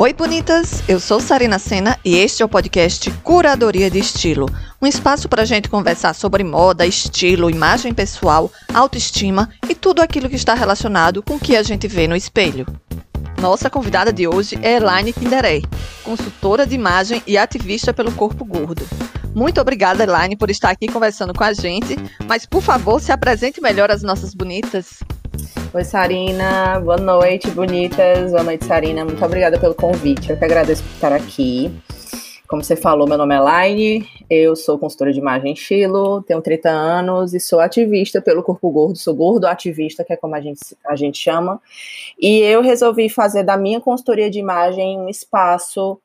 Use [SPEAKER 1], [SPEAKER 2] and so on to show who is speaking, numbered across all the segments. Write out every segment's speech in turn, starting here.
[SPEAKER 1] Oi, bonitas! Eu sou Sarina Sena e este é o podcast Curadoria de Estilo um espaço para a gente conversar sobre moda, estilo, imagem pessoal, autoestima e tudo aquilo que está relacionado com o que a gente vê no espelho. Nossa convidada de hoje é Elaine Kinderey, consultora de imagem e ativista pelo corpo gordo. Muito obrigada, Elaine, por estar aqui conversando com a gente, mas por favor, se apresente melhor às nossas bonitas.
[SPEAKER 2] Oi, Sarina. Boa noite, bonitas. Boa noite, Sarina. Muito obrigada pelo convite. Eu que agradeço por estar aqui. Como você falou, meu nome é Laine, eu sou consultora de imagem estilo, tenho 30 anos e sou ativista pelo corpo gordo, sou gordo ativista, que é como a gente, a gente chama. E eu resolvi fazer da minha consultoria de imagem um espaço,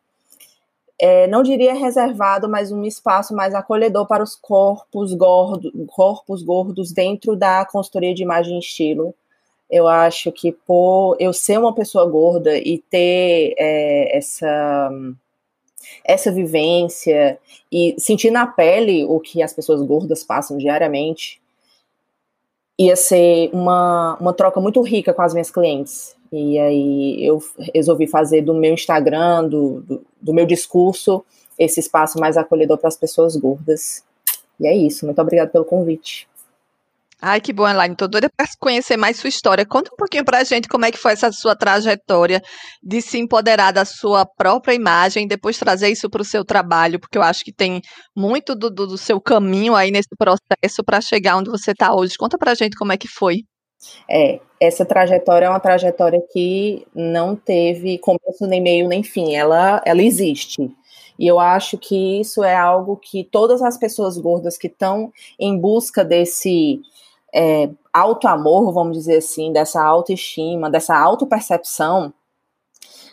[SPEAKER 2] é, não diria reservado, mas um espaço mais acolhedor para os corpos, gordo, corpos gordos dentro da consultoria de imagem estilo eu acho que por eu ser uma pessoa gorda e ter é, essa essa vivência e sentir na pele o que as pessoas gordas passam diariamente ia ser uma, uma troca muito rica com as minhas clientes. E aí eu resolvi fazer do meu Instagram, do, do, do meu discurso, esse espaço mais acolhedor para as pessoas gordas. E é isso. Muito obrigada pelo convite.
[SPEAKER 1] Ai, que bom, Elaine. Tô doida para conhecer mais sua história. Conta um pouquinho para a gente como é que foi essa sua trajetória de se empoderar da sua própria imagem e depois trazer isso para o seu trabalho, porque eu acho que tem muito do, do, do seu caminho aí nesse processo para chegar onde você está hoje. Conta para a gente como é que foi.
[SPEAKER 2] É, essa trajetória é uma trajetória que não teve começo, nem meio, nem fim. Ela, ela existe. E eu acho que isso é algo que todas as pessoas gordas que estão em busca desse é, auto-amor, vamos dizer assim, dessa autoestima, dessa autopercepção,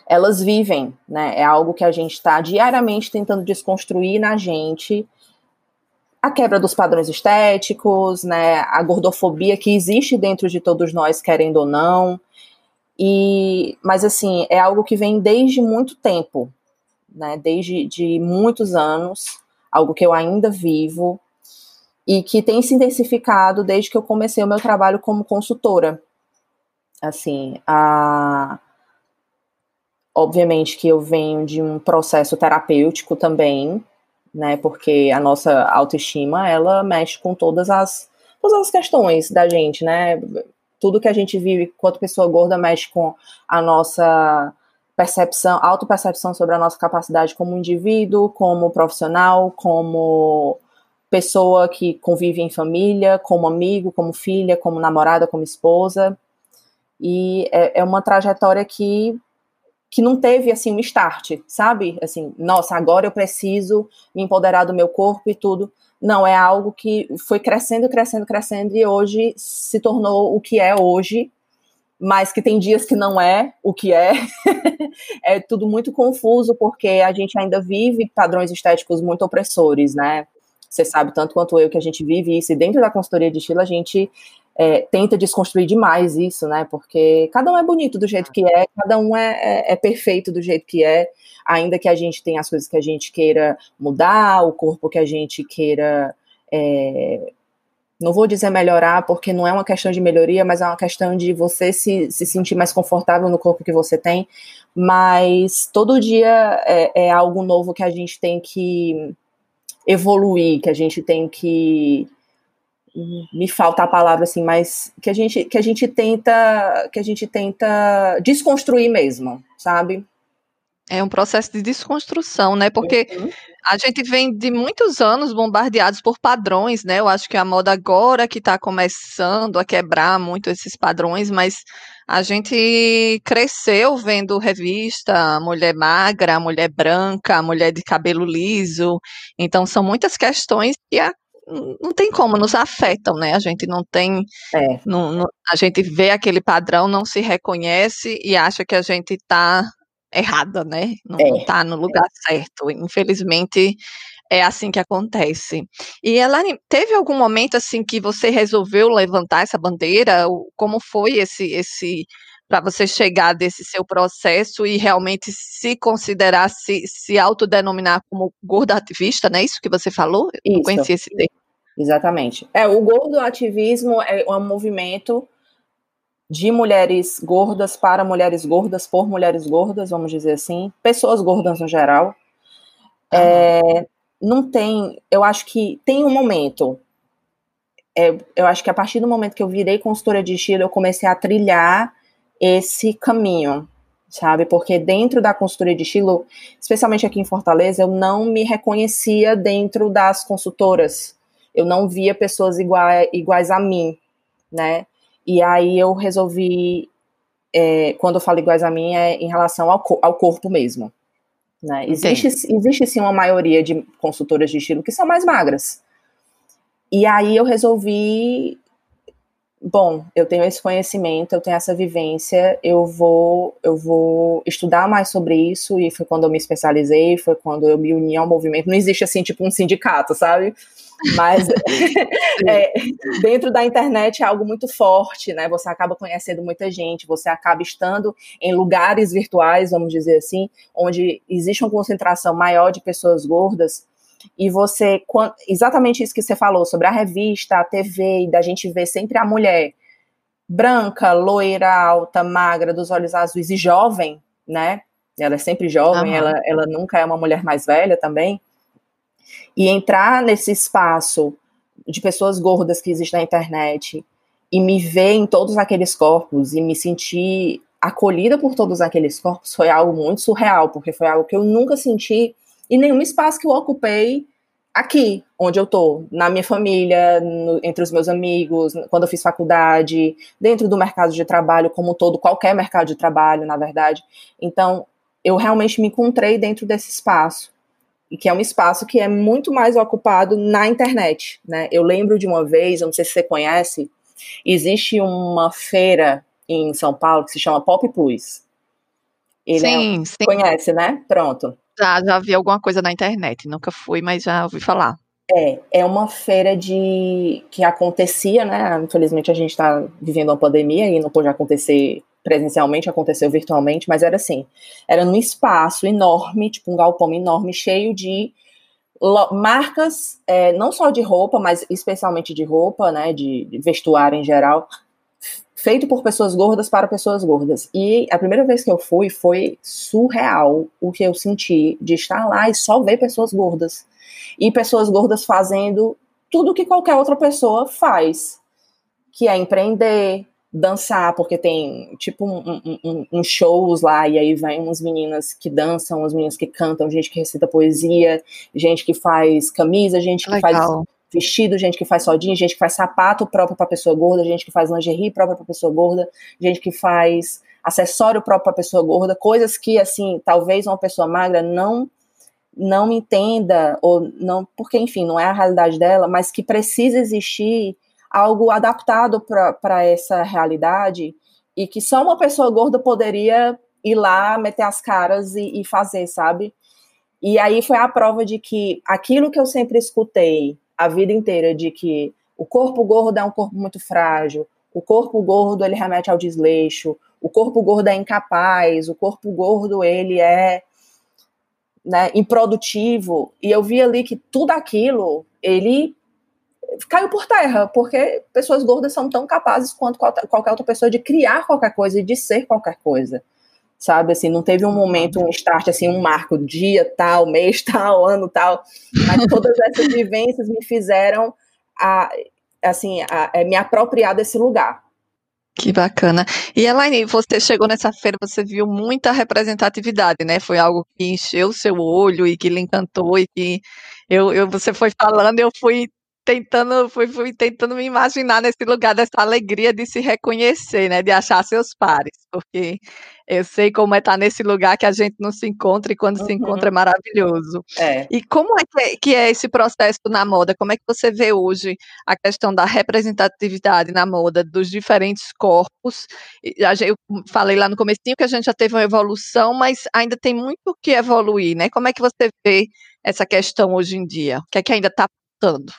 [SPEAKER 2] elas vivem, né? É algo que a gente está diariamente tentando desconstruir na gente. A quebra dos padrões estéticos, né? A gordofobia que existe dentro de todos nós, querendo ou não. E, mas assim, é algo que vem desde muito tempo, né? Desde de muitos anos, algo que eu ainda vivo, e que tem se intensificado desde que eu comecei o meu trabalho como consultora. Assim, a... obviamente que eu venho de um processo terapêutico também, né, porque a nossa autoestima, ela mexe com todas as, todas as questões da gente, né, tudo que a gente vive enquanto pessoa gorda mexe com a nossa percepção, autopercepção sobre a nossa capacidade como indivíduo, como profissional, como pessoa que convive em família, como amigo, como filha, como namorada, como esposa. E é, é uma trajetória que que não teve assim um start, sabe? Assim, nossa, agora eu preciso me empoderar do meu corpo e tudo. Não, é algo que foi crescendo, crescendo, crescendo e hoje se tornou o que é hoje, mas que tem dias que não é o que é. é tudo muito confuso porque a gente ainda vive padrões estéticos muito opressores, né? Você sabe tanto quanto eu que a gente vive isso, e dentro da consultoria de estilo a gente é, tenta desconstruir demais isso, né? Porque cada um é bonito do jeito que é, cada um é, é, é, perfeito do jeito que é, ainda que a gente tenha as coisas que a gente queira mudar, o corpo que a gente queira. É, não vou dizer melhorar, porque não é uma questão de melhoria, mas é uma questão de você se, se sentir mais confortável no corpo que você tem. Mas todo dia é, é algo novo que a gente tem que evoluir, que a gente tem que me falta a palavra assim, mas que a gente que a gente tenta que a gente tenta desconstruir mesmo, sabe?
[SPEAKER 1] É um processo de desconstrução, né? Porque uhum. a gente vem de muitos anos bombardeados por padrões, né? Eu acho que a moda agora que está começando a quebrar muito esses padrões, mas a gente cresceu vendo revista mulher magra, mulher branca, mulher de cabelo liso. Então são muitas questões que a, não tem como, nos afetam, né? A gente não tem. É. Não, não, a gente vê aquele padrão, não se reconhece e acha que a gente está errada, né? Não, é. está no lugar é. certo. Infelizmente, é assim que acontece. E Elane, teve algum momento assim que você resolveu levantar essa bandeira? Como foi esse esse para você chegar desse seu processo e realmente se considerar, se, se autodenominar como gordo ativista, não é isso que você falou?
[SPEAKER 2] Eu não conhecia esse termo. Exatamente. É, o gordo ativismo é um movimento de mulheres gordas para mulheres gordas, por mulheres gordas, vamos dizer assim, pessoas gordas no geral. É, não tem, eu acho que tem um momento. É, eu acho que a partir do momento que eu virei consultora de estilo, eu comecei a trilhar esse caminho, sabe? Porque dentro da consultoria de estilo, especialmente aqui em Fortaleza, eu não me reconhecia dentro das consultoras. Eu não via pessoas iguais, iguais a mim, né? E aí eu resolvi, é, quando eu falo iguais a mim, é em relação ao, ao corpo mesmo. Né? Existe, existe sim uma maioria de consultoras de estilo que são mais magras. E aí eu resolvi, bom, eu tenho esse conhecimento, eu tenho essa vivência, eu vou, eu vou estudar mais sobre isso, e foi quando eu me especializei, foi quando eu me uni ao movimento. Não existe assim, tipo, um sindicato, sabe? Mas é, dentro da internet é algo muito forte, né? Você acaba conhecendo muita gente, você acaba estando em lugares virtuais, vamos dizer assim, onde existe uma concentração maior de pessoas gordas. E você, exatamente isso que você falou sobre a revista, a TV, e da gente ver sempre a mulher branca, loira, alta, magra, dos olhos azuis e jovem, né? Ela é sempre jovem, uhum. ela, ela nunca é uma mulher mais velha também e entrar nesse espaço de pessoas gordas que existe na internet e me ver em todos aqueles corpos e me sentir acolhida por todos aqueles corpos foi algo muito surreal, porque foi algo que eu nunca senti em nenhum espaço que eu ocupei aqui, onde eu tô, na minha família, no, entre os meus amigos, quando eu fiz faculdade, dentro do mercado de trabalho como todo, qualquer mercado de trabalho, na verdade. Então, eu realmente me encontrei dentro desse espaço e que é um espaço que é muito mais ocupado na internet, né? Eu lembro de uma vez, não sei se você conhece, existe uma feira em São Paulo que se chama Pop Plus.
[SPEAKER 1] Ele sim, é, sim.
[SPEAKER 2] Conhece, né? Pronto.
[SPEAKER 1] Já, já vi alguma coisa na internet, nunca fui, mas já ouvi falar.
[SPEAKER 2] É, é uma feira de que acontecia, né? Infelizmente a gente está vivendo uma pandemia e não pode acontecer presencialmente, aconteceu virtualmente, mas era assim, era num espaço enorme, tipo um galpão enorme, cheio de marcas, é, não só de roupa, mas especialmente de roupa, né, de, de vestuário em geral, feito por pessoas gordas para pessoas gordas. E a primeira vez que eu fui foi surreal o que eu senti de estar lá e só ver pessoas gordas. E pessoas gordas fazendo tudo que qualquer outra pessoa faz, que é empreender, dançar, porque tem tipo um, um, um, um, shows lá, e aí vem umas meninas que dançam, umas meninas que cantam, gente que recita poesia, gente que faz camisa, gente que Legal. faz vestido, gente que faz sodinha, gente que faz sapato próprio para pessoa gorda, gente que faz lingerie própria para pessoa gorda, gente que faz acessório próprio para pessoa gorda, coisas que assim, talvez uma pessoa magra não não entenda ou não, porque enfim, não é a realidade dela, mas que precisa existir algo adaptado para essa realidade e que só uma pessoa gorda poderia ir lá, meter as caras e, e fazer, sabe? E aí foi a prova de que aquilo que eu sempre escutei a vida inteira, de que o corpo gordo é um corpo muito frágil, o corpo gordo ele remete ao desleixo, o corpo gordo é incapaz, o corpo gordo ele é né, improdutivo. E eu vi ali que tudo aquilo ele caiu por terra, porque pessoas gordas são tão capazes quanto qualquer outra pessoa de criar qualquer coisa e de ser qualquer coisa. Sabe, assim, não teve um momento, um start, assim, um marco, dia tal, mês tal, ano tal, mas todas essas vivências me fizeram, a, assim, a, a é, me apropriar desse lugar.
[SPEAKER 1] Que bacana. E Elaine, você chegou nessa feira, você viu muita representatividade, né? Foi algo que encheu o seu olho e que lhe encantou e que eu, eu você foi falando, eu fui tentando, fui, fui tentando me imaginar nesse lugar dessa alegria de se reconhecer, né, de achar seus pares, porque eu sei como é estar nesse lugar que a gente não se encontra e quando uhum. se encontra é maravilhoso. É. E como é que, é que, é esse processo na moda? Como é que você vê hoje a questão da representatividade na moda dos diferentes corpos? Eu falei lá no comecinho que a gente já teve uma evolução, mas ainda tem muito o que evoluir, né? Como é que você vê essa questão hoje em dia? O que é que ainda está faltando?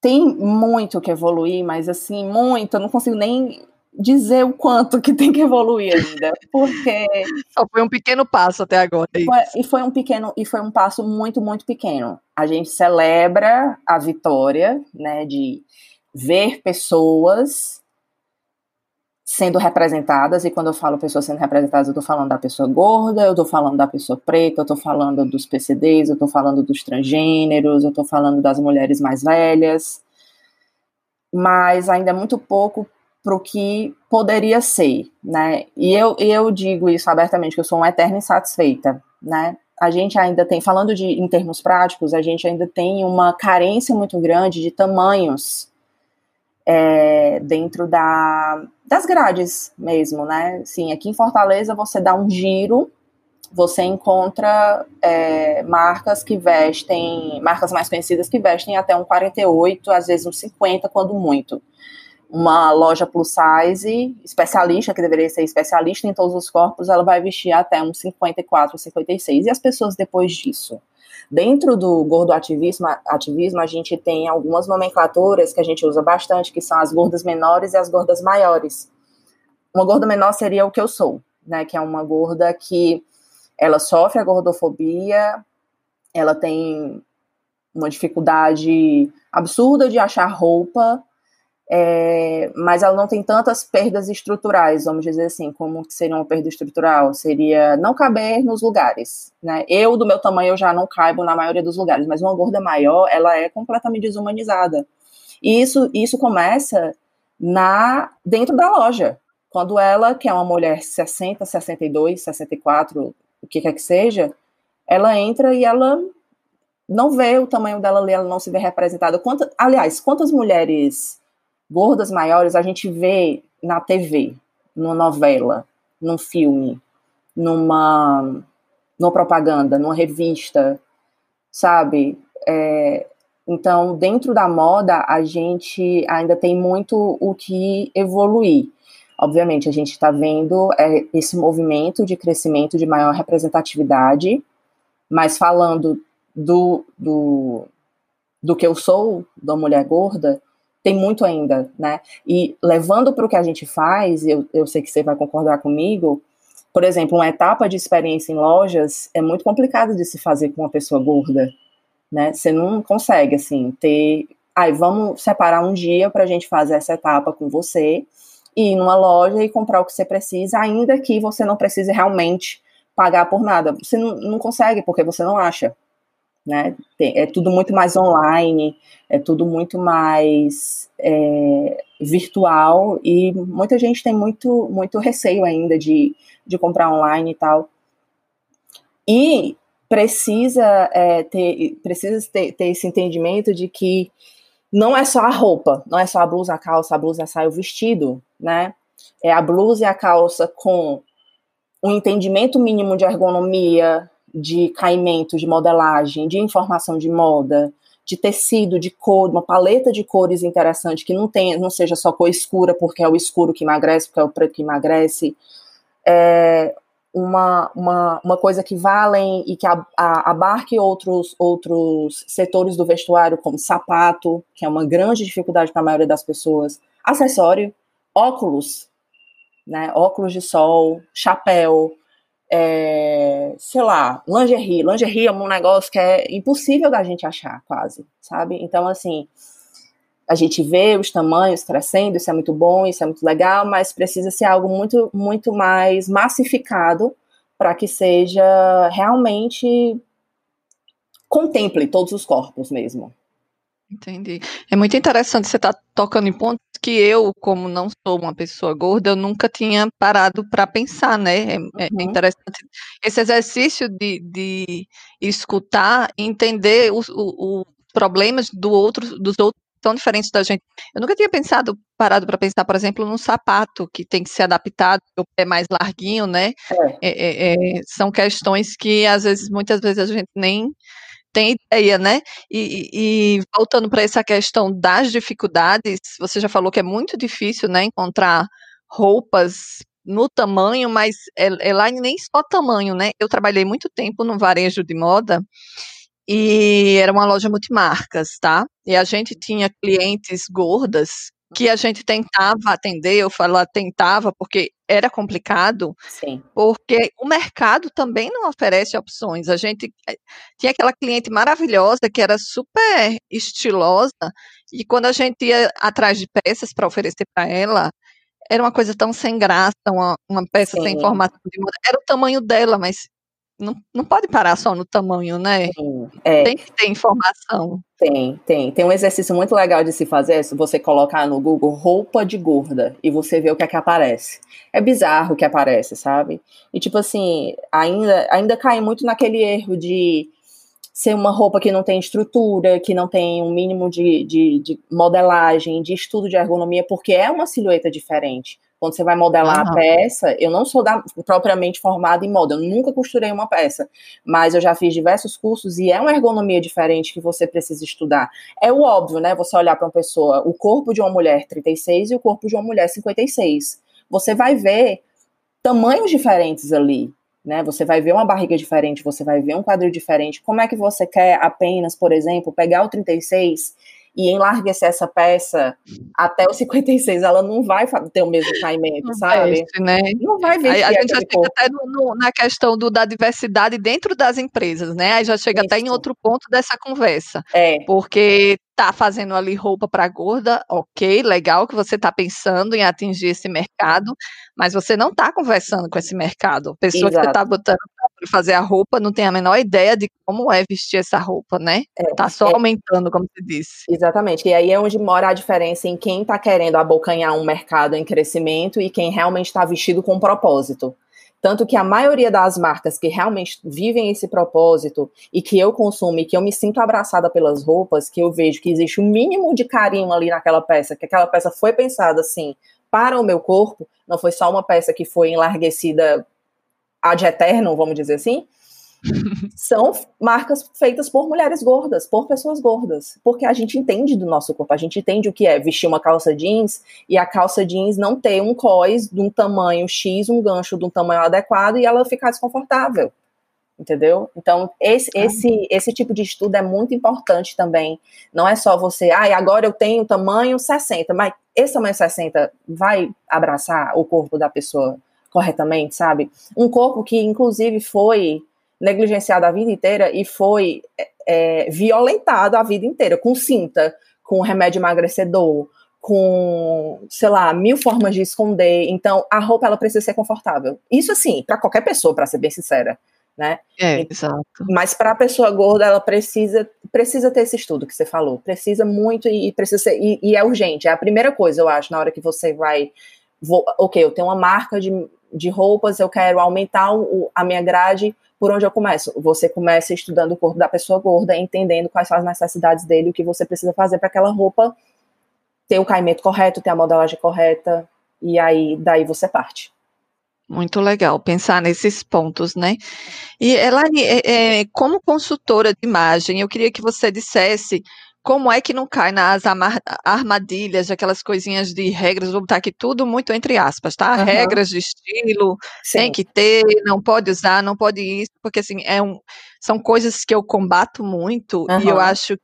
[SPEAKER 2] Tem muito que evoluir, mas assim, muito, eu não consigo nem dizer o quanto que tem que evoluir ainda, porque
[SPEAKER 1] só foi um pequeno passo até agora.
[SPEAKER 2] É foi, e foi um pequeno e foi um passo muito muito pequeno. A gente celebra a vitória, né, de ver pessoas sendo representadas, e quando eu falo pessoas sendo representadas, eu estou falando da pessoa gorda, eu estou falando da pessoa preta, eu estou falando dos PCDs, eu estou falando dos transgêneros, eu estou falando das mulheres mais velhas, mas ainda é muito pouco para o que poderia ser, né? E eu, eu digo isso abertamente, que eu sou uma eterna insatisfeita, né? A gente ainda tem, falando de em termos práticos, a gente ainda tem uma carência muito grande de tamanhos é, dentro da, das grades mesmo, né? Sim, aqui em Fortaleza você dá um giro, você encontra é, marcas que vestem, marcas mais conhecidas que vestem até um 48, às vezes um 50, quando muito. Uma loja plus size, especialista, que deveria ser especialista em todos os corpos, ela vai vestir até um 54, 56. E as pessoas depois disso? Dentro do gordo ativismo, ativismo, a gente tem algumas nomenclaturas que a gente usa bastante, que são as gordas menores e as gordas maiores. Uma gorda menor seria o que eu sou, né? Que é uma gorda que ela sofre a gordofobia, ela tem uma dificuldade absurda de achar roupa, é, mas ela não tem tantas perdas estruturais, vamos dizer assim, como que seria uma perda estrutural? Seria não caber nos lugares, né? Eu, do meu tamanho, eu já não caibo na maioria dos lugares, mas uma gorda maior, ela é completamente desumanizada. E isso, isso começa na dentro da loja, quando ela, que é uma mulher 60, 62, 64, o que quer que seja, ela entra e ela não vê o tamanho dela ali, ela não se vê representada. Aliás, quantas mulheres gordas maiores a gente vê na TV, numa novela, num filme, numa, numa propaganda, numa revista, sabe? É, então, dentro da moda, a gente ainda tem muito o que evoluir. Obviamente, a gente está vendo é, esse movimento de crescimento de maior representatividade, mas falando do, do, do que eu sou, da mulher gorda, tem muito ainda, né? E levando para o que a gente faz, eu, eu sei que você vai concordar comigo, por exemplo, uma etapa de experiência em lojas é muito complicado de se fazer com uma pessoa gorda, né? Você não consegue, assim, ter. Ai, vamos separar um dia para a gente fazer essa etapa com você, ir numa loja e comprar o que você precisa, ainda que você não precise realmente pagar por nada. Você não, não consegue, porque você não acha né? É tudo muito mais online, é tudo muito mais é, virtual e muita gente tem muito, muito receio ainda de, de comprar online e tal. E precisa, é, ter, precisa ter, ter esse entendimento de que não é só a roupa, não é só a blusa, a calça, a blusa, a saia, o vestido, né? É a blusa e a calça com um entendimento mínimo de ergonomia, de caimento, de modelagem, de informação de moda, de tecido, de cor, uma paleta de cores interessante, que não, tenha, não seja só cor escura, porque é o escuro que emagrece, porque é o preto que emagrece. É uma, uma, uma coisa que valem e que a, a, abarque outros, outros setores do vestuário, como sapato, que é uma grande dificuldade para a maioria das pessoas, acessório, óculos, né, óculos de sol, chapéu, é, sei lá, lingerie. Lingerie é um negócio que é impossível da gente achar, quase, sabe? Então, assim, a gente vê os tamanhos crescendo, isso é muito bom, isso é muito legal, mas precisa ser algo muito, muito mais massificado para que seja realmente contemple todos os corpos mesmo.
[SPEAKER 1] Entendi. É muito interessante você estar tá tocando em pontos que eu, como não sou uma pessoa gorda, eu nunca tinha parado para pensar, né? É, é uhum. interessante esse exercício de, de escutar entender os, os, problemas do outro, dos outros tão diferentes da gente. Eu nunca tinha pensado, parado para pensar, por exemplo, num sapato que tem que ser adaptado, o pé mais larguinho, né? É. É, é, é são questões que às vezes, muitas vezes a gente nem tem ideia, né? E, e voltando para essa questão das dificuldades, você já falou que é muito difícil, né, encontrar roupas no tamanho, mas é, é nem só tamanho, né? Eu trabalhei muito tempo no varejo de moda e era uma loja multimarcas, tá? E a gente tinha clientes gordas que a gente tentava atender, eu falo tentava porque era complicado,
[SPEAKER 2] Sim.
[SPEAKER 1] porque o mercado também não oferece opções. A gente eh, tinha aquela cliente maravilhosa que era super estilosa e quando a gente ia atrás de peças para oferecer para ela, era uma coisa tão sem graça, uma, uma peça Sim. sem formato de moda. Era o tamanho dela, mas não, não pode parar só no tamanho, né? Sim, é. Tem que ter informação.
[SPEAKER 2] Tem, tem. Tem um exercício muito legal de se fazer, se você colocar no Google roupa de gorda e você vê o que é que aparece. É bizarro o que aparece, sabe? E tipo assim, ainda, ainda cai muito naquele erro de ser uma roupa que não tem estrutura, que não tem um mínimo de, de, de modelagem, de estudo de ergonomia, porque é uma silhueta diferente. Quando você vai modelar uhum. a peça, eu não sou da, propriamente formada em moda, eu nunca costurei uma peça, mas eu já fiz diversos cursos e é uma ergonomia diferente que você precisa estudar. É o óbvio, né? Você olhar para uma pessoa, o corpo de uma mulher 36 e o corpo de uma mulher 56. Você vai ver tamanhos diferentes ali, né? Você vai ver uma barriga diferente, você vai ver um quadril diferente. Como é que você quer apenas, por exemplo, pegar o 36 e enlarguecer essa peça até o 56, ela não vai ter o mesmo caimento, não sabe? Veste,
[SPEAKER 1] né? Não vai. Aí a gente já chega até no, no, na questão do, da diversidade dentro das empresas, né? Aí já chega Isso. até em outro ponto dessa conversa. É. Porque tá fazendo ali roupa para gorda, ok, legal que você tá pensando em atingir esse mercado, mas você não tá conversando com esse mercado. A pessoa Exato. que você tá botando fazer a roupa não tem a menor ideia de como é vestir essa roupa, né? É, tá só é, aumentando, como você disse.
[SPEAKER 2] Exatamente. E aí é onde mora a diferença em quem tá querendo abocanhar um mercado em crescimento e quem realmente está vestido com propósito. Tanto que a maioria das marcas que realmente vivem esse propósito e que eu consumo e que eu me sinto abraçada pelas roupas, que eu vejo que existe um mínimo de carinho ali naquela peça, que aquela peça foi pensada assim para o meu corpo, não foi só uma peça que foi enlarguecida ad eterno, vamos dizer assim, são marcas feitas por mulheres gordas, por pessoas gordas, porque a gente entende do nosso corpo, a gente entende o que é vestir uma calça jeans e a calça jeans não ter um cós de um tamanho X, um gancho de um tamanho adequado e ela ficar desconfortável. Entendeu? Então, esse, esse, esse tipo de estudo é muito importante também. Não é só você, ah, agora eu tenho tamanho 60, mas esse tamanho 60 vai abraçar o corpo da pessoa corretamente, sabe? Um corpo que, inclusive, foi negligenciado a vida inteira e foi é, violentado a vida inteira, com cinta, com remédio emagrecedor, com, sei lá, mil formas de esconder. Então, a roupa ela precisa ser confortável. Isso assim, para qualquer pessoa, para ser bem sincera, né?
[SPEAKER 1] É, exato.
[SPEAKER 2] Mas para a pessoa gorda, ela precisa precisa ter esse estudo que você falou, precisa muito e, precisa ser, e, e, é urgente. É a primeira coisa, eu acho, na hora que você vai, vou, ok, eu tenho uma marca de, de roupas, eu quero aumentar o, a minha grade por onde eu começo? Você começa estudando o corpo da pessoa gorda, entendendo quais são as necessidades dele, o que você precisa fazer para aquela roupa ter o caimento correto, ter a modelagem correta, e aí daí você parte.
[SPEAKER 1] Muito legal pensar nesses pontos, né? E Elane, é, é, como consultora de imagem, eu queria que você dissesse como é que não cai nas armadilhas, aquelas coisinhas de regras, vou botar aqui tudo muito entre aspas, tá? Uhum. Regras de estilo, Sim. tem que ter, não pode usar, não pode isso, porque assim, é um, são coisas que eu combato muito uhum. e eu acho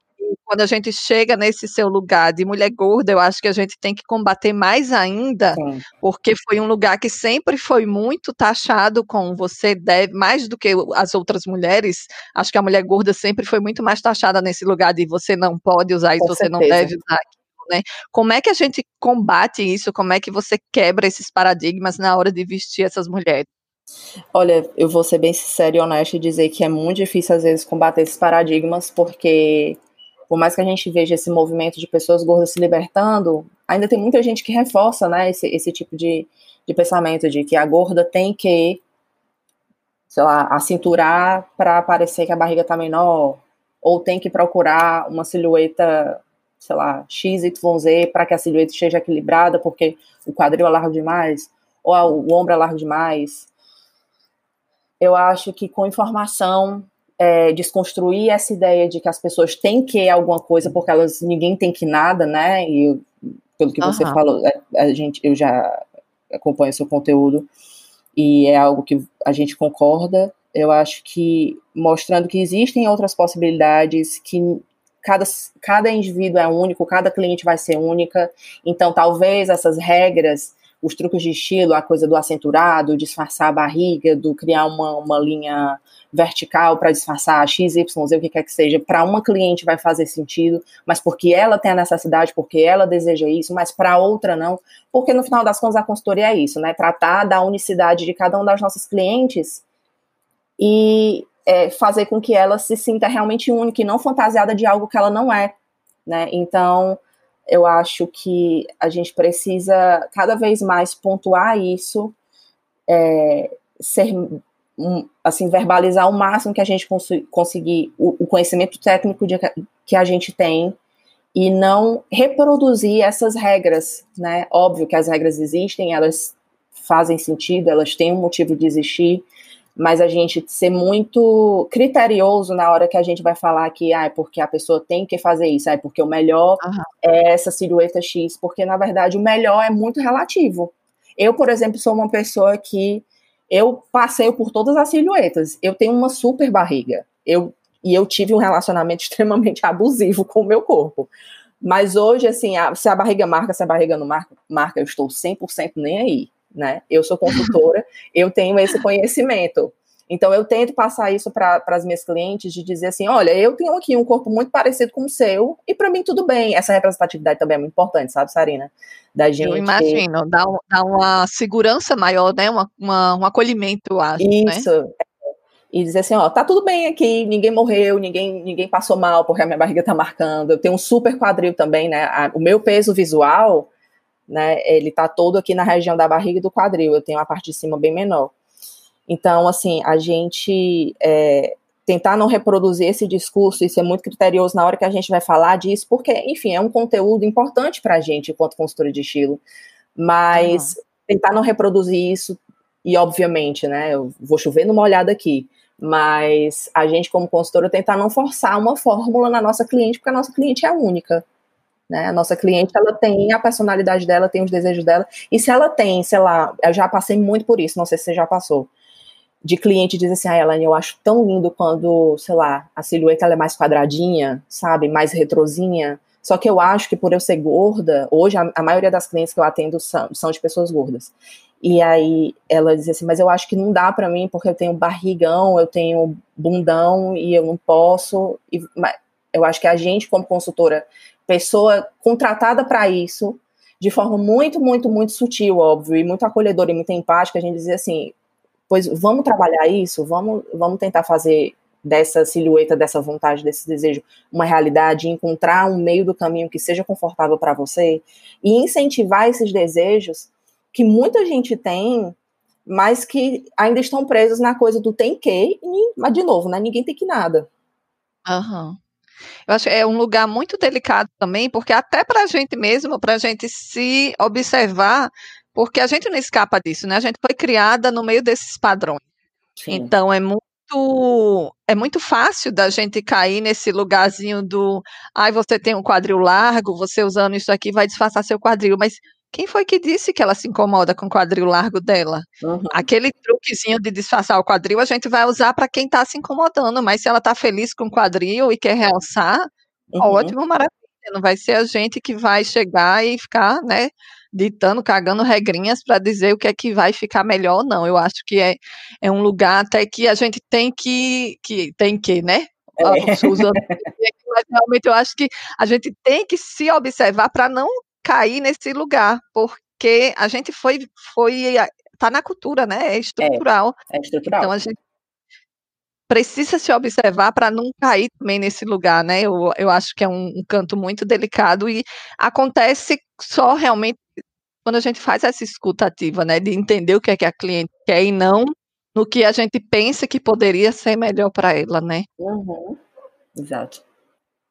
[SPEAKER 1] quando a gente chega nesse seu lugar de mulher gorda, eu acho que a gente tem que combater mais ainda, Sim. porque foi um lugar que sempre foi muito taxado com você deve, mais do que as outras mulheres. Acho que a mulher gorda sempre foi muito mais taxada nesse lugar de você não pode usar isso, com você certeza. não deve usar aquilo, né? Como é que a gente combate isso? Como é que você quebra esses paradigmas na hora de vestir essas mulheres?
[SPEAKER 2] Olha, eu vou ser bem sincera e honesta e dizer que é muito difícil às vezes combater esses paradigmas, porque por mais que a gente veja esse movimento de pessoas gordas se libertando, ainda tem muita gente que reforça né, esse, esse tipo de, de pensamento de que a gorda tem que, sei lá, acinturar para parecer que a barriga está menor, ou tem que procurar uma silhueta, sei lá, XYZ para que a silhueta esteja equilibrada, porque o quadril é largo demais, ou o ombro é largo demais. Eu acho que com informação é, desconstruir essa ideia de que as pessoas têm que alguma coisa porque elas ninguém tem que nada, né? E pelo que você falou, a, é, a, gente eu já acompanho seu conteúdo e é algo que a gente concorda. Eu acho que mostrando que existem outras possibilidades, que cada, cada indivíduo é único, cada cliente vai ser única. Então, talvez essas regras os truques de estilo, a coisa do acenturado, disfarçar a barriga, do criar uma, uma linha vertical para disfarçar X, Y, Z, o que quer que seja, para uma cliente vai fazer sentido, mas porque ela tem a necessidade, porque ela deseja isso, mas para outra não, porque no final das contas a consultoria é isso, né? Tratar da unicidade de cada um das nossas clientes e é, fazer com que ela se sinta realmente única e não fantasiada de algo que ela não é, né? Então, eu acho que a gente precisa cada vez mais pontuar isso, é, ser um, assim verbalizar o máximo que a gente cons conseguir o, o, conhecimento técnico de, que a gente tem e não reproduzir essas regras, né? Óbvio que as regras existem, elas fazem sentido, elas têm um motivo de existir, mas a gente ser muito criterioso na hora que a gente vai falar que ah, é porque a pessoa tem que fazer isso, ah, é porque o melhor uhum. é essa silhueta X, porque na verdade o melhor é muito relativo. Eu, por exemplo, sou uma pessoa que eu passeio por todas as silhuetas. Eu tenho uma super barriga. Eu e eu tive um relacionamento extremamente abusivo com o meu corpo. Mas hoje, assim, a, se a barriga marca, se a barriga não marca, marca eu estou 100% nem aí né? Eu sou consultora, eu tenho esse conhecimento. Então eu tento passar isso para as minhas clientes de dizer assim, olha, eu tenho aqui um corpo muito parecido com o seu e para mim tudo bem. Essa representatividade também é muito importante, sabe, Sarina?
[SPEAKER 1] Da gente. Eu imagino, dá, dá uma segurança maior, né? Uma, uma, um acolhimento, eu acho.
[SPEAKER 2] Né? Isso.
[SPEAKER 1] Né?
[SPEAKER 2] E dizer assim, ó, tá tudo bem aqui, ninguém morreu, ninguém, ninguém passou mal porque a minha barriga tá marcando. Eu tenho um super quadril também, né? O meu peso visual né? Ele tá todo aqui na região da barriga e do quadril. Eu tenho a parte de cima bem menor. Então, assim, a gente é, tentar não reproduzir esse discurso e ser muito criterioso na hora que a gente vai falar disso, porque, enfim, é um conteúdo importante para a gente enquanto consultora de estilo, mas tentar não reproduzir isso, e obviamente, né, eu vou chover numa olhada aqui, mas a gente, como consultora, tentar não forçar uma fórmula na nossa cliente, porque a nossa cliente é única. Né? A nossa cliente, ela tem a personalidade dela, tem os desejos dela, e se ela tem, sei lá, eu já passei muito por isso, não sei se você já passou, de cliente dizer assim, ah, Elaine, eu acho tão lindo quando, sei lá, a silhueta é mais quadradinha, sabe, mais retrozinha, só que eu acho que por eu ser gorda, hoje a, a maioria das clientes que eu atendo são, são de pessoas gordas, e aí ela dizia assim, mas eu acho que não dá para mim porque eu tenho barrigão, eu tenho bundão e eu não posso. E, eu acho que a gente, como consultora, pessoa contratada para isso, de forma muito, muito, muito sutil, óbvio, e muito acolhedora e muito empática, a gente dizia assim, pois vamos trabalhar isso, vamos, vamos tentar fazer dessa silhueta, dessa vontade, desse desejo, uma realidade, encontrar um meio do caminho que seja confortável para você e incentivar esses desejos que muita gente tem, mas que ainda estão presos na coisa do tem que, mas de novo, né, ninguém tem que nada.
[SPEAKER 1] Aham. Uhum. Eu acho que é um lugar muito delicado também, porque até para a gente mesmo, para a gente se observar, porque a gente não escapa disso, né? A gente foi criada no meio desses padrões. Sim. Então é muito é muito fácil da gente cair nesse lugarzinho do, ai, você tem um quadril largo, você usando isso aqui vai disfarçar seu quadril, mas quem foi que disse que ela se incomoda com o quadril largo dela? Uhum. Aquele truquezinho de disfarçar o quadril a gente vai usar para quem está se incomodando, mas se ela está feliz com o quadril e quer realçar, uhum. ótimo, maravilha. Não vai ser a gente que vai chegar e ficar, né, ditando, cagando regrinhas para dizer o que é que vai ficar melhor ou não. Eu acho que é, é um lugar até que a gente tem que, que tem que, né? É. Usando, mas realmente eu acho que a gente tem que se observar para não cair nesse lugar, porque a gente foi, foi tá na cultura, né? É estrutural.
[SPEAKER 2] É, é estrutural.
[SPEAKER 1] Então a gente precisa se observar para não cair também nesse lugar, né? Eu, eu acho que é um, um, canto muito delicado e acontece só realmente quando a gente faz essa escutativa, né? De entender o que é que a cliente quer e não no que a gente pensa que poderia ser melhor para ela, né?
[SPEAKER 2] Uhum. Exato.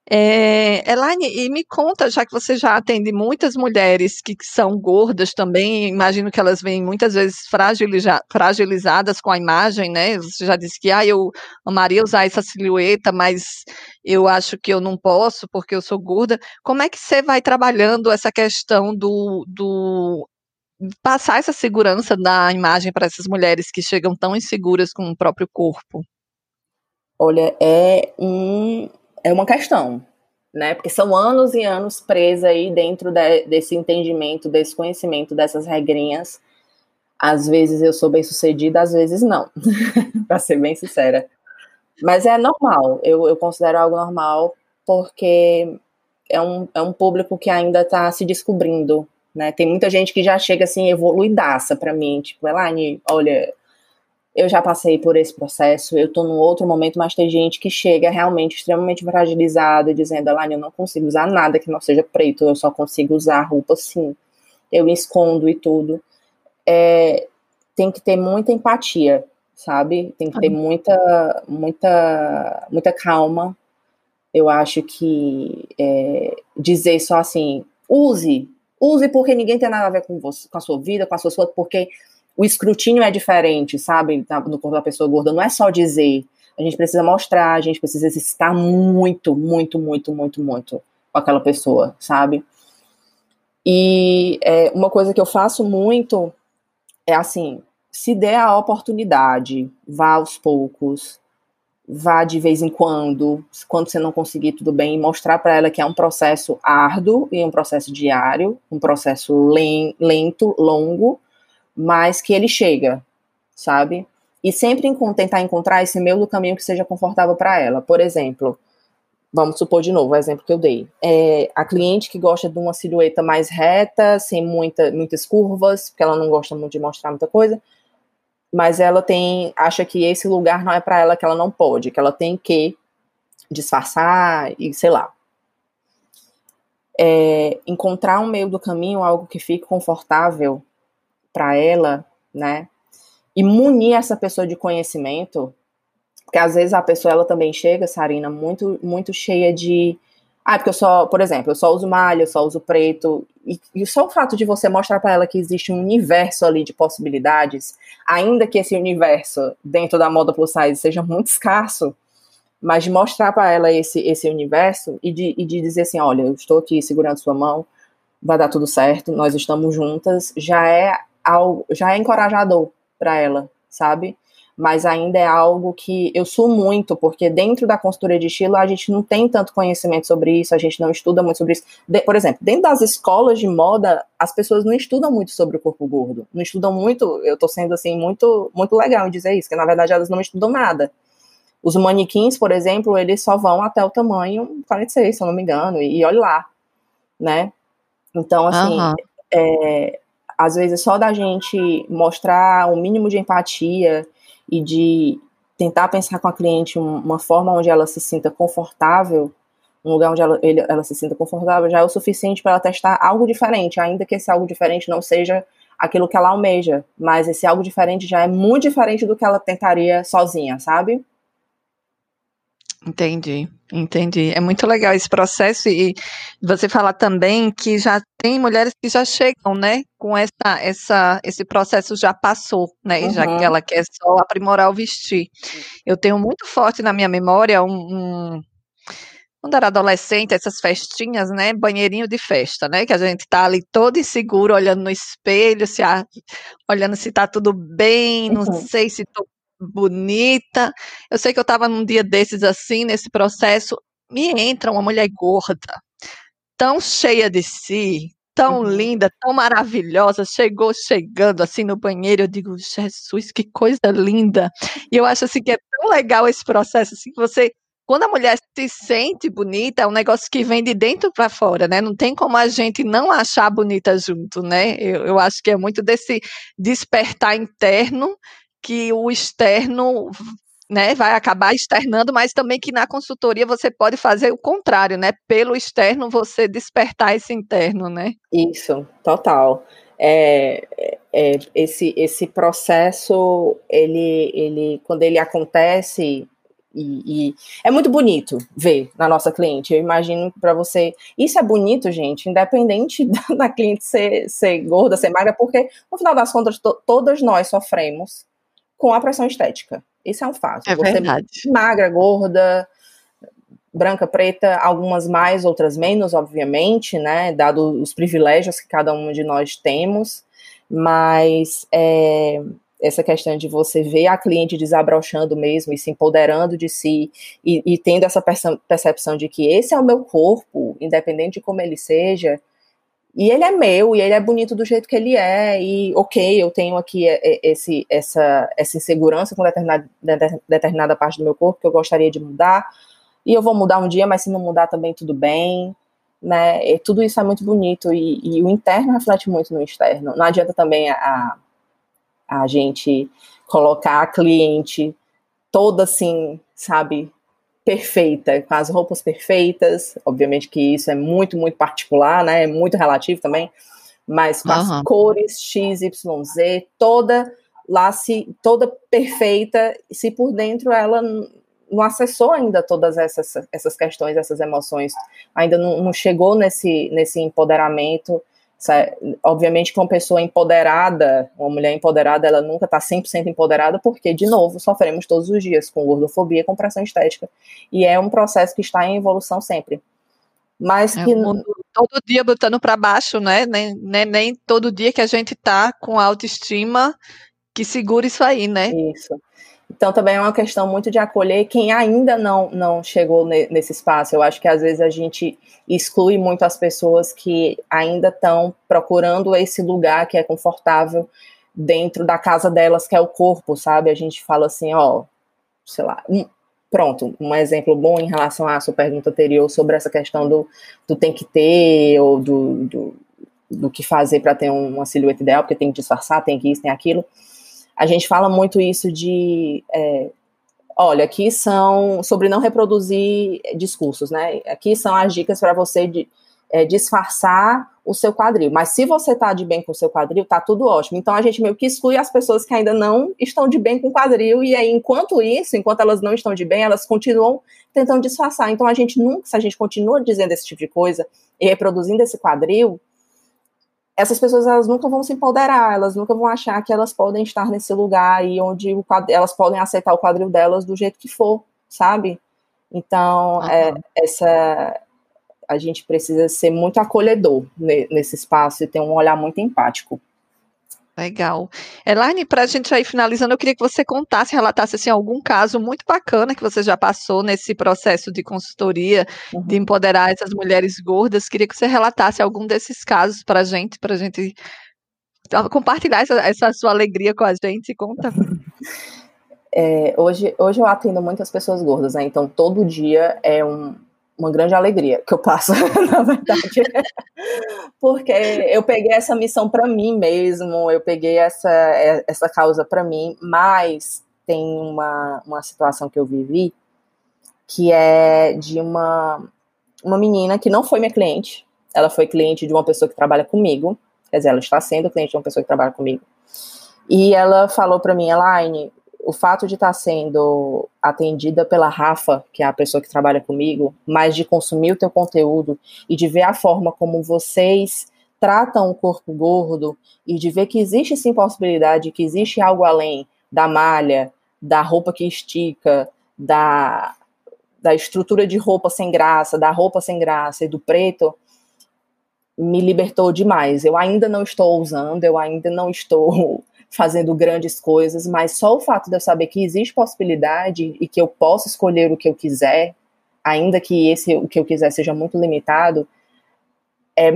[SPEAKER 1] É, Elaine, e me conta, já que você já atende muitas mulheres que, são gordas também, imagino que elas vêm muitas vezes fragiliza, fragilizadas com a imagem, né? Você já disse que ah, eu amaria usar essa silhueta, mas eu acho que eu não posso porque eu sou gorda. Como é que você vai trabalhando essa questão do, do passar essa segurança da imagem para essas mulheres que chegam tão inseguras com o próprio corpo?
[SPEAKER 2] Olha, é um é uma questão, né? Porque são anos e anos presa aí dentro de, desse entendimento, desse conhecimento, dessas regrinhas. Às vezes eu sou bem sucedida, às vezes não, para ser bem sincera. Mas é normal, eu, eu considero algo normal, porque é um, é um público que ainda está se descobrindo, né? Tem muita gente que já chega assim evoluidaça para mim, tipo, Elaine, olha, eu já passei por esse processo, eu tô num outro momento, mas tem gente que chega realmente extremamente fragilizada, dizendo, Elaine, eu não consigo usar nada que não seja preto, eu só consigo usar roupa assim, eu me escondo e tudo. É, tem que ter muita empatia, sabe? Tem que ter muita, muita, muita calma. Eu acho que é, dizer só assim, use, Use porque ninguém tem nada a ver com você, com a sua vida, com a sua porque o escrutínio é diferente, sabe, no corpo da pessoa gorda. Não é só dizer. A gente precisa mostrar, a gente precisa estar muito, muito, muito, muito, muito com aquela pessoa, sabe? E é, uma coisa que eu faço muito é assim: se der a oportunidade, vá aos poucos, vá de vez em quando, quando você não conseguir, tudo bem, mostrar para ela que é um processo árduo e um processo diário, um processo lento, longo, mas que ele chega, sabe? E sempre tentar encontrar esse meio do caminho que seja confortável para ela. Por exemplo, vamos supor de novo o exemplo que eu dei. É a cliente que gosta de uma silhueta mais reta, sem muita, muitas curvas, porque ela não gosta muito de mostrar muita coisa mas ela tem acha que esse lugar não é para ela, que ela não pode, que ela tem que disfarçar e sei lá. É, encontrar um meio do caminho, algo que fique confortável para ela, né? E munir essa pessoa de conhecimento, porque às vezes a pessoa ela também chega, Sarina, muito muito cheia de ah, porque eu só, por exemplo, eu só uso malha, eu só uso preto. E, e só o fato de você mostrar para ela que existe um universo ali de possibilidades, ainda que esse universo dentro da moda plus size seja muito escasso, mas de mostrar para ela esse, esse universo e de, e de dizer assim: olha, eu estou aqui segurando sua mão, vai dar tudo certo, nós estamos juntas, já é, algo, já é encorajador para ela, sabe? mas ainda é algo que eu sou muito, porque dentro da consultoria de estilo a gente não tem tanto conhecimento sobre isso, a gente não estuda muito sobre isso. De, por exemplo, dentro das escolas de moda, as pessoas não estudam muito sobre o corpo gordo, não estudam muito, eu tô sendo assim, muito, muito legal em dizer isso, que na verdade elas não estudam nada. Os manequins, por exemplo, eles só vão até o tamanho 46, se eu não me engano, e, e olha lá, né? Então, assim, uhum. é, às vezes só da gente mostrar um mínimo de empatia e de tentar pensar com a cliente uma forma onde ela se sinta confortável, um lugar onde ela, ele, ela se sinta confortável, já é o suficiente para ela testar algo diferente, ainda que esse algo diferente não seja aquilo que ela almeja, mas esse algo diferente já é muito diferente do que ela tentaria sozinha, sabe?
[SPEAKER 1] Entendi, entendi. É muito legal esse processo e você falar também que já tem mulheres que já chegam, né, com essa, essa, esse processo já passou, né, uhum. já que ela quer só aprimorar o vestir. Eu tenho muito forte na minha memória um, um quando era adolescente, essas festinhas, né, banheirinho de festa, né, que a gente tá ali todo inseguro, olhando no espelho, se a, olhando se tá tudo bem, não uhum. sei se tô bonita. Eu sei que eu estava num dia desses assim, nesse processo, me entra uma mulher gorda, tão cheia de si, tão uhum. linda, tão maravilhosa, chegou chegando assim no banheiro, eu digo, Jesus, que coisa linda. E eu acho assim que é tão legal esse processo assim que você quando a mulher se sente bonita, é um negócio que vem de dentro para fora, né? Não tem como a gente não achar bonita junto, né? Eu, eu acho que é muito desse despertar interno que o externo né, vai acabar externando, mas também que na consultoria você pode fazer o contrário, né? Pelo externo você despertar esse interno, né?
[SPEAKER 2] Isso, total. É, é, esse, esse processo, ele, ele, quando ele acontece, e, e, é muito bonito ver na nossa cliente. Eu imagino para você. Isso é bonito, gente, independente da, da cliente ser, ser gorda, ser magra, porque no final das contas, to, todas nós sofremos com a pressão estética. Isso é um fato.
[SPEAKER 1] É Você verdade.
[SPEAKER 2] magra, gorda, branca, preta, algumas mais, outras menos, obviamente, né? Dado os privilégios que cada um de nós temos. Mas é, essa questão de você ver a cliente desabrochando mesmo e se empoderando de si e, e tendo essa percepção de que esse é o meu corpo, independente de como ele seja, e ele é meu, e ele é bonito do jeito que ele é, e ok, eu tenho aqui esse, essa, essa insegurança com determinada, determinada parte do meu corpo que eu gostaria de mudar, e eu vou mudar um dia, mas se não mudar também tudo bem, né? E tudo isso é muito bonito, e, e, o interno reflete muito no externo. Não adianta também a, a gente colocar a cliente toda assim, sabe, perfeita, com as roupas perfeitas. Obviamente que isso é muito, muito particular, né? É muito relativo também. Mas com uhum. as cores X, Y, Z, toda lá se toda perfeita, se por dentro ela não acessou ainda todas essas, essas questões, essas emoções, ainda não, não chegou nesse, nesse empoderamento Obviamente que uma pessoa empoderada, uma mulher empoderada, ela nunca está 100% empoderada, porque, de novo, sofremos todos os dias com gordofobia, com pressão estética. E é um processo que está em evolução sempre. Mas é que.
[SPEAKER 1] todo dia botando para baixo, né? Nem, nem, nem todo dia que a gente está com autoestima que segura isso aí, né?
[SPEAKER 2] Isso. Então também é uma questão muito de acolher quem ainda não, não chegou ne, nesse espaço. Eu acho que às vezes a gente exclui muito as pessoas que ainda estão procurando esse lugar que é confortável dentro da casa delas, que é o corpo, sabe? A gente fala assim, ó, sei lá, um, pronto, um exemplo bom em relação à sua pergunta anterior sobre essa questão do, do tem que ter, ou do, do, do que fazer para ter uma silhueta ideal, porque tem que disfarçar, tem que isso, tem aquilo a gente fala muito isso de. É, olha, aqui são sobre não reproduzir discursos, né? Aqui são as dicas para você de, é, disfarçar o seu quadril. Mas se você está de bem com o seu quadril, tá tudo ótimo. Então a gente meio que exclui as pessoas que ainda não estão de bem com o quadril, e aí, enquanto isso, enquanto elas não estão de bem, elas continuam tentando disfarçar. Então a gente nunca, se a gente continua dizendo esse tipo de coisa e reproduzindo esse quadril, essas pessoas elas nunca vão se empoderar, elas nunca vão achar que elas podem estar nesse lugar aí onde o elas podem aceitar o quadril delas do jeito que for, sabe? Então, uhum. é, essa a gente precisa ser muito acolhedor nesse espaço e ter um olhar muito empático.
[SPEAKER 1] Legal. Elaine, para a gente aí finalizando, eu queria que você contasse, relatasse assim, algum caso muito bacana que você já passou nesse processo de consultoria, uhum. de empoderar essas mulheres gordas. Queria que você relatasse algum desses casos para a gente, para a gente compartilhar essa, essa, sua alegria com a gente. Conta.
[SPEAKER 2] É, hoje, hoje eu atendo muitas pessoas gordas, né? Então todo dia é um, uma grande alegria que eu passo, na verdade. Porque eu peguei essa missão para mim mesmo, eu peguei essa, essa causa para mim, mas tem uma, uma situação que eu vivi que é de uma, uma menina que não foi minha cliente, ela foi cliente de uma pessoa que trabalha comigo, quer dizer, ela está sendo cliente de uma pessoa que trabalha comigo. E ela falou para mim, Elaine, o fato de estar tá sendo atendida pela Rafa, que é a pessoa que trabalha comigo, mas de consumir o teu conteúdo e de ver a forma como vocês tratam o corpo gordo e de ver que existe sim possibilidade, que existe algo além da malha, da roupa que estica, da, da estrutura de roupa sem graça, da roupa sem graça e do preto, me libertou demais. Eu ainda não estou usando, eu ainda não estou fazendo grandes coisas, mas só o fato de eu saber que existe possibilidade e que eu posso escolher o que eu quiser, ainda que esse o que eu quiser seja muito limitado, é,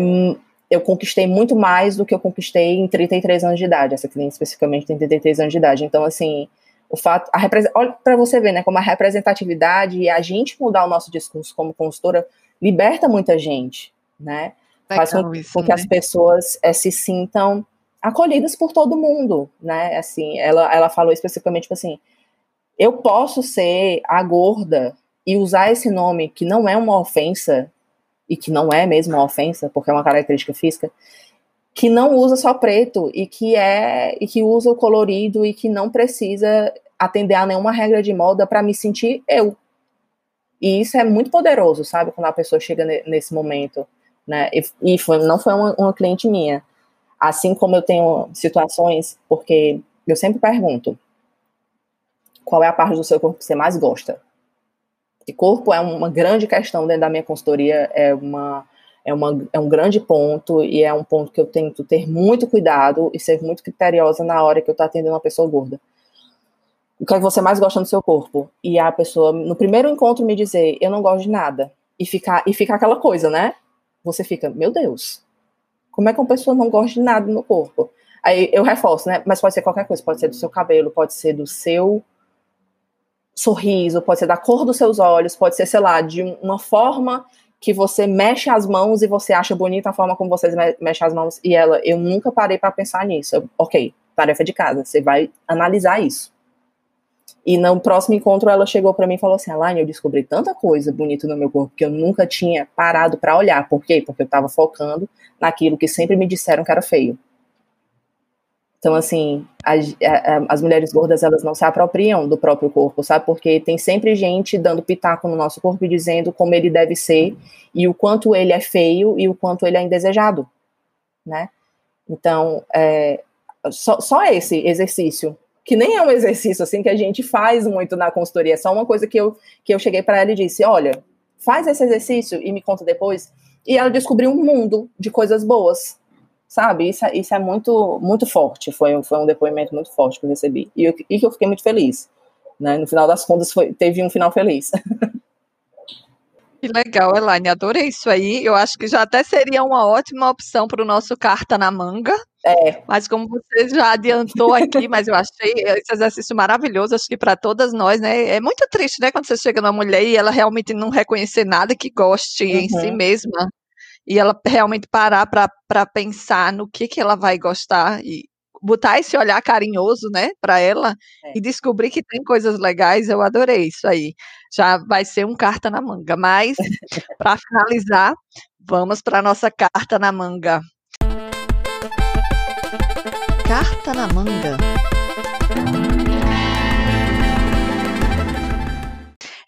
[SPEAKER 2] eu conquistei muito mais do que eu conquistei em 33 anos de idade. Essa cliente especificamente tem 33 anos de idade. Então, assim, o fato, a olha para você ver, né, como a representatividade e a gente mudar o nosso discurso como consultora liberta muita gente, né? Faz com, isso, com que né? as pessoas é, se sintam acolhidas por todo mundo, né? Assim, ela, ela falou especificamente tipo assim: eu posso ser a gorda e usar esse nome que não é uma ofensa e que não é mesmo uma ofensa, porque é uma característica física, que não usa só preto e que é e que usa o colorido e que não precisa atender a nenhuma regra de moda para me sentir eu. E isso é muito poderoso, sabe? Quando a pessoa chega nesse momento, né? E, e foi, não foi uma, uma cliente minha, Assim como eu tenho situações, porque eu sempre pergunto: qual é a parte do seu corpo que você mais gosta? E corpo é uma grande questão dentro da minha consultoria, é uma, é, uma, é um grande ponto e é um ponto que eu tento ter muito cuidado e ser muito criteriosa na hora que eu estou atendendo uma pessoa gorda. O que é que você mais gosta no seu corpo? E a pessoa, no primeiro encontro, me dizer, eu não gosto de nada. E ficar, e ficar aquela coisa, né? Você fica, meu Deus, como é que uma pessoa não gosta de nada no corpo? Aí eu reforço, né? Mas pode ser qualquer coisa, pode ser do seu cabelo, pode ser do seu sorriso, pode ser da cor dos seus olhos, pode ser, sei lá, de uma forma que você mexe as mãos e você acha bonita a forma como você mexe as mãos. E ela, eu nunca parei para pensar nisso. Eu, ok, tarefa de casa, você vai analisar isso. E no próximo encontro ela chegou para mim e falou assim: Alain, eu descobri tanta coisa bonita no meu corpo que eu nunca tinha parado para olhar. Por quê? Porque eu estava focando naquilo que sempre me disseram que era feio. Então, assim, as, as, mulheres gordas, elas não se apropriam do próprio corpo, sabe? Porque tem sempre gente dando pitaco no nosso corpo e dizendo como ele deve ser e o quanto ele é feio e o quanto ele é indesejado, né? Então, é, só, só esse exercício, que nem é um exercício, assim, que a gente faz muito na consultoria, é só uma coisa que eu, que eu cheguei para ela e disse, olha, faz esse exercício e me conta depois. E ela descobriu um mundo de coisas boas, sabe? Isso, é, isso é muito, muito forte. Foi, foi um depoimento muito forte que eu recebi. E, eu, e que eu fiquei muito feliz. Né? No final das contas, foi, teve um final feliz.
[SPEAKER 1] Que legal, Elaine, adorei isso aí. Eu acho que já até seria uma ótima opção para o nosso carta na manga.
[SPEAKER 2] É.
[SPEAKER 1] Mas como você já adiantou aqui, mas eu achei esse exercício maravilhoso, acho que para todas nós, né? É muito triste, né, quando você chega numa mulher e ela realmente não reconhecer nada que goste uhum. em si uhum. mesma e ela realmente parar para pensar no que, que ela vai gostar e botar esse olhar carinhoso, né, para ela é. e descobrir que tem coisas legais, eu adorei isso aí. Já vai ser um carta na manga, mas para finalizar, vamos para nossa carta na manga. Carta na manga.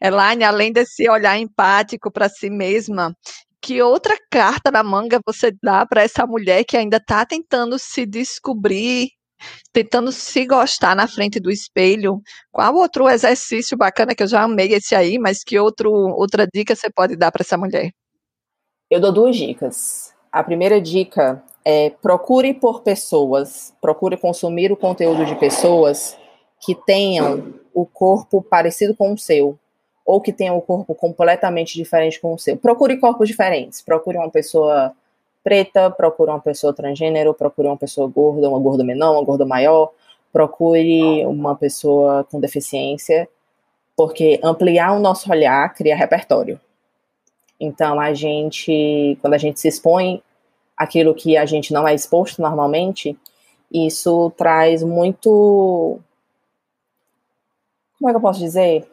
[SPEAKER 1] Elaine, além desse olhar empático para si mesma, que outra carta na manga você dá para essa mulher que ainda está tentando se descobrir, tentando se gostar na frente do espelho? Qual outro exercício bacana que eu já amei esse aí, mas que outro, outra dica você pode dar para essa mulher?
[SPEAKER 2] Eu dou duas dicas. A primeira dica é procure por pessoas, procure consumir o conteúdo de pessoas que tenham o corpo parecido com o seu, ou que tenha o corpo completamente diferente com o seu. Procure corpos diferentes. Procure uma pessoa preta, procure uma pessoa transgênero, procure uma pessoa gorda, uma gorda menor, uma gorda maior, procure uma pessoa com deficiência, porque ampliar o nosso olhar cria repertório. Então, a gente, quando a gente se expõe aquilo que a gente não é exposto normalmente, isso traz muito. Como é que eu posso dizer?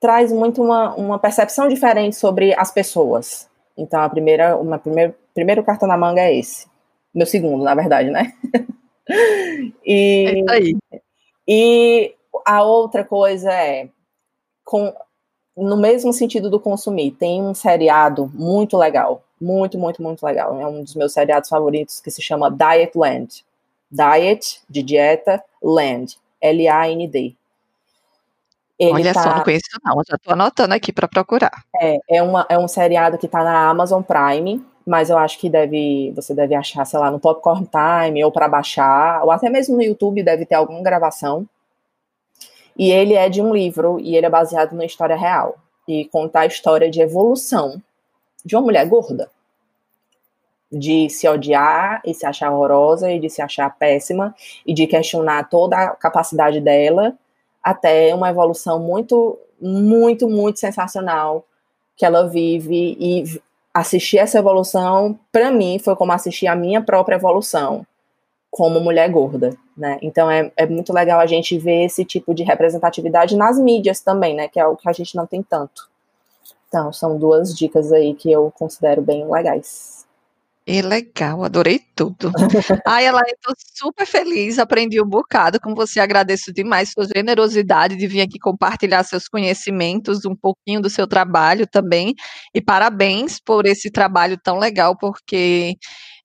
[SPEAKER 2] Traz muito uma, uma percepção diferente sobre as pessoas. Então, a primeira, uma primeiro, primeiro cartão na manga é esse. Meu segundo, na verdade, né?
[SPEAKER 1] e, é aí.
[SPEAKER 2] e a outra coisa é, com, no mesmo sentido do consumir, tem um seriado muito legal, muito, muito, muito legal. É um dos meus seriados favoritos que se chama Diet Land. Diet, de dieta, Land, L-A-N-D.
[SPEAKER 1] Ele Olha tá... só, não conheço não, já estou anotando aqui para procurar.
[SPEAKER 2] É, é, uma, é um seriado que está na Amazon Prime, mas eu acho que deve, você deve achar, sei lá, no Popcorn Time ou para baixar, ou até mesmo no YouTube deve ter alguma gravação. E ele é de um livro e ele é baseado na história real e conta a história de evolução de uma mulher gorda, de se odiar e se achar horrorosa e de se achar péssima e de questionar toda a capacidade dela até uma evolução muito, muito, muito sensacional que ela vive e assistir essa evolução, para mim, foi como assistir a minha própria evolução como mulher gorda, né? Então é, é muito legal a gente ver esse tipo de representatividade nas mídias também, né? Que é o que a gente não tem tanto. Então, são duas dicas aí que eu considero bem legais.
[SPEAKER 1] E legal, adorei tudo. Ai, ela estou super feliz, aprendi um bocado com você, agradeço demais sua generosidade de vir aqui compartilhar seus conhecimentos, um pouquinho do seu trabalho também, e parabéns por esse trabalho tão legal, porque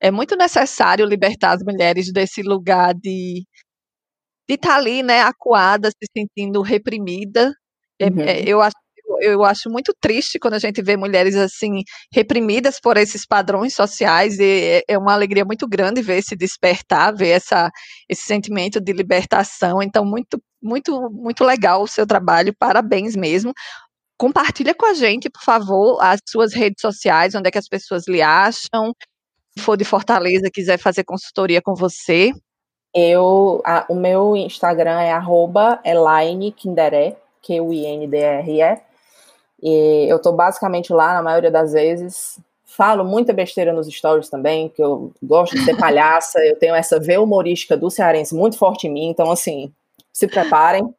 [SPEAKER 1] é muito necessário libertar as mulheres desse lugar de de estar tá ali, né, acuada, se sentindo reprimida. É, é, uhum. eu acho eu acho muito triste quando a gente vê mulheres assim reprimidas por esses padrões sociais e é, é uma alegria muito grande ver esse despertar, ver essa, esse sentimento de libertação. Então, muito, muito, muito legal o seu trabalho, parabéns mesmo. Compartilha com a gente, por favor, as suas redes sociais, onde é que as pessoas lhe acham. Se for de Fortaleza, quiser fazer consultoria com você.
[SPEAKER 2] Eu, a, o meu Instagram é arroba Elaine Kinderé, Q-I-N-D-R-E. E eu tô basicamente lá na maioria das vezes. Falo muita besteira nos stories também, que eu gosto de ser palhaça, eu tenho essa veia humorística do cearense muito forte em mim, então assim, se preparem.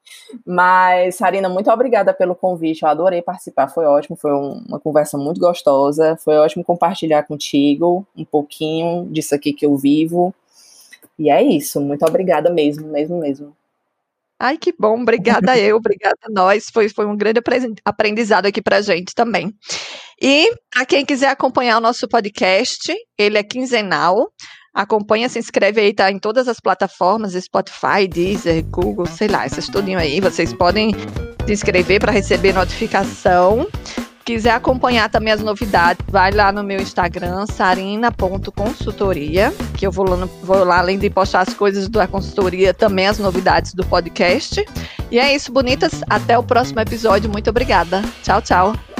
[SPEAKER 2] Mas, Sarina, muito obrigada pelo convite. Eu adorei participar, foi ótimo, foi um, uma conversa muito gostosa. Foi ótimo compartilhar contigo um pouquinho disso aqui que eu vivo. E é isso, muito obrigada mesmo, mesmo, mesmo.
[SPEAKER 1] Ai, que bom, obrigada eu, obrigada a nós. Foi, foi um grande aprendizado aqui pra gente também. E para quem quiser acompanhar o nosso podcast, ele é quinzenal. Acompanha, se inscreve aí, tá em todas as plataformas, Spotify, Deezer, Google, sei lá, essas tudinho aí. Vocês podem se inscrever para receber notificação quiser acompanhar também as novidades, vai lá no meu Instagram, sarina.consultoria, que eu vou lá, vou lá, além de postar as coisas da consultoria, também as novidades do podcast. E é isso, bonitas. Até o próximo episódio. Muito obrigada. Tchau, tchau.